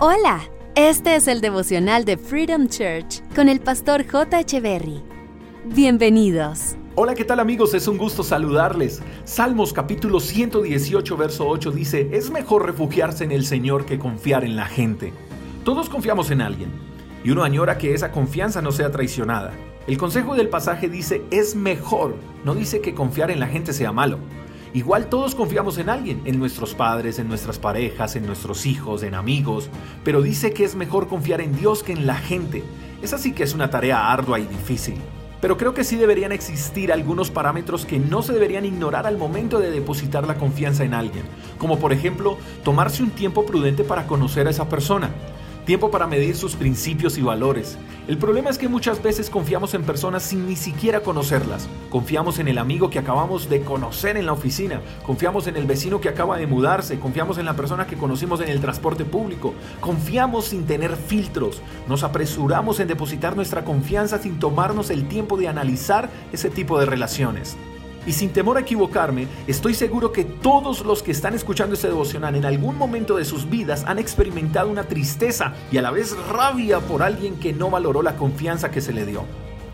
Hola, este es el devocional de Freedom Church con el pastor J. Echeverry. Bienvenidos. Hola, ¿qué tal amigos? Es un gusto saludarles. Salmos capítulo 118, verso 8 dice, es mejor refugiarse en el Señor que confiar en la gente. Todos confiamos en alguien y uno añora que esa confianza no sea traicionada. El consejo del pasaje dice, es mejor, no dice que confiar en la gente sea malo. Igual todos confiamos en alguien, en nuestros padres, en nuestras parejas, en nuestros hijos, en amigos, pero dice que es mejor confiar en Dios que en la gente. Esa sí que es una tarea ardua y difícil. Pero creo que sí deberían existir algunos parámetros que no se deberían ignorar al momento de depositar la confianza en alguien, como por ejemplo tomarse un tiempo prudente para conocer a esa persona, tiempo para medir sus principios y valores. El problema es que muchas veces confiamos en personas sin ni siquiera conocerlas. Confiamos en el amigo que acabamos de conocer en la oficina, confiamos en el vecino que acaba de mudarse, confiamos en la persona que conocimos en el transporte público, confiamos sin tener filtros, nos apresuramos en depositar nuestra confianza sin tomarnos el tiempo de analizar ese tipo de relaciones. Y sin temor a equivocarme, estoy seguro que todos los que están escuchando este devocional en algún momento de sus vidas han experimentado una tristeza y a la vez rabia por alguien que no valoró la confianza que se le dio.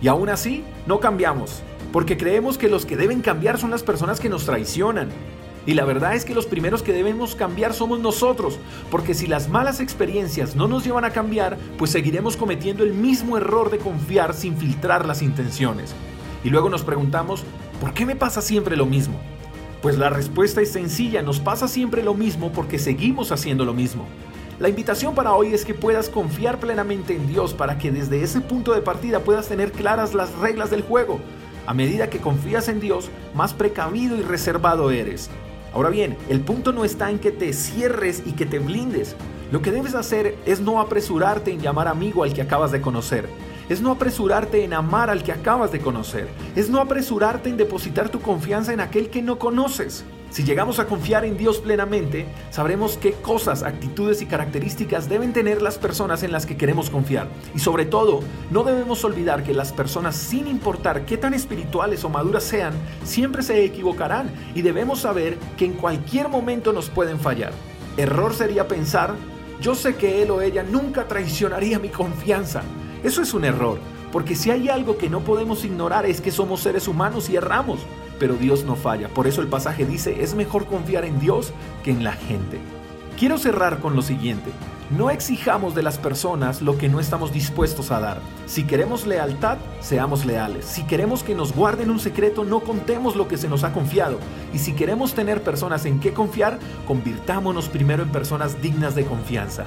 Y aún así, no cambiamos, porque creemos que los que deben cambiar son las personas que nos traicionan. Y la verdad es que los primeros que debemos cambiar somos nosotros, porque si las malas experiencias no nos llevan a cambiar, pues seguiremos cometiendo el mismo error de confiar sin filtrar las intenciones. Y luego nos preguntamos, ¿por qué me pasa siempre lo mismo? Pues la respuesta es sencilla, nos pasa siempre lo mismo porque seguimos haciendo lo mismo. La invitación para hoy es que puedas confiar plenamente en Dios para que desde ese punto de partida puedas tener claras las reglas del juego. A medida que confías en Dios, más precavido y reservado eres. Ahora bien, el punto no está en que te cierres y que te blindes. Lo que debes hacer es no apresurarte en llamar amigo al que acabas de conocer es no apresurarte en amar al que acabas de conocer, es no apresurarte en depositar tu confianza en aquel que no conoces. Si llegamos a confiar en Dios plenamente, sabremos qué cosas, actitudes y características deben tener las personas en las que queremos confiar. Y sobre todo, no debemos olvidar que las personas, sin importar qué tan espirituales o maduras sean, siempre se equivocarán y debemos saber que en cualquier momento nos pueden fallar. Error sería pensar, yo sé que él o ella nunca traicionaría mi confianza. Eso es un error, porque si hay algo que no podemos ignorar es que somos seres humanos y erramos, pero Dios no falla. Por eso el pasaje dice, es mejor confiar en Dios que en la gente. Quiero cerrar con lo siguiente. No exijamos de las personas lo que no estamos dispuestos a dar. Si queremos lealtad, seamos leales. Si queremos que nos guarden un secreto, no contemos lo que se nos ha confiado. Y si queremos tener personas en qué confiar, convirtámonos primero en personas dignas de confianza.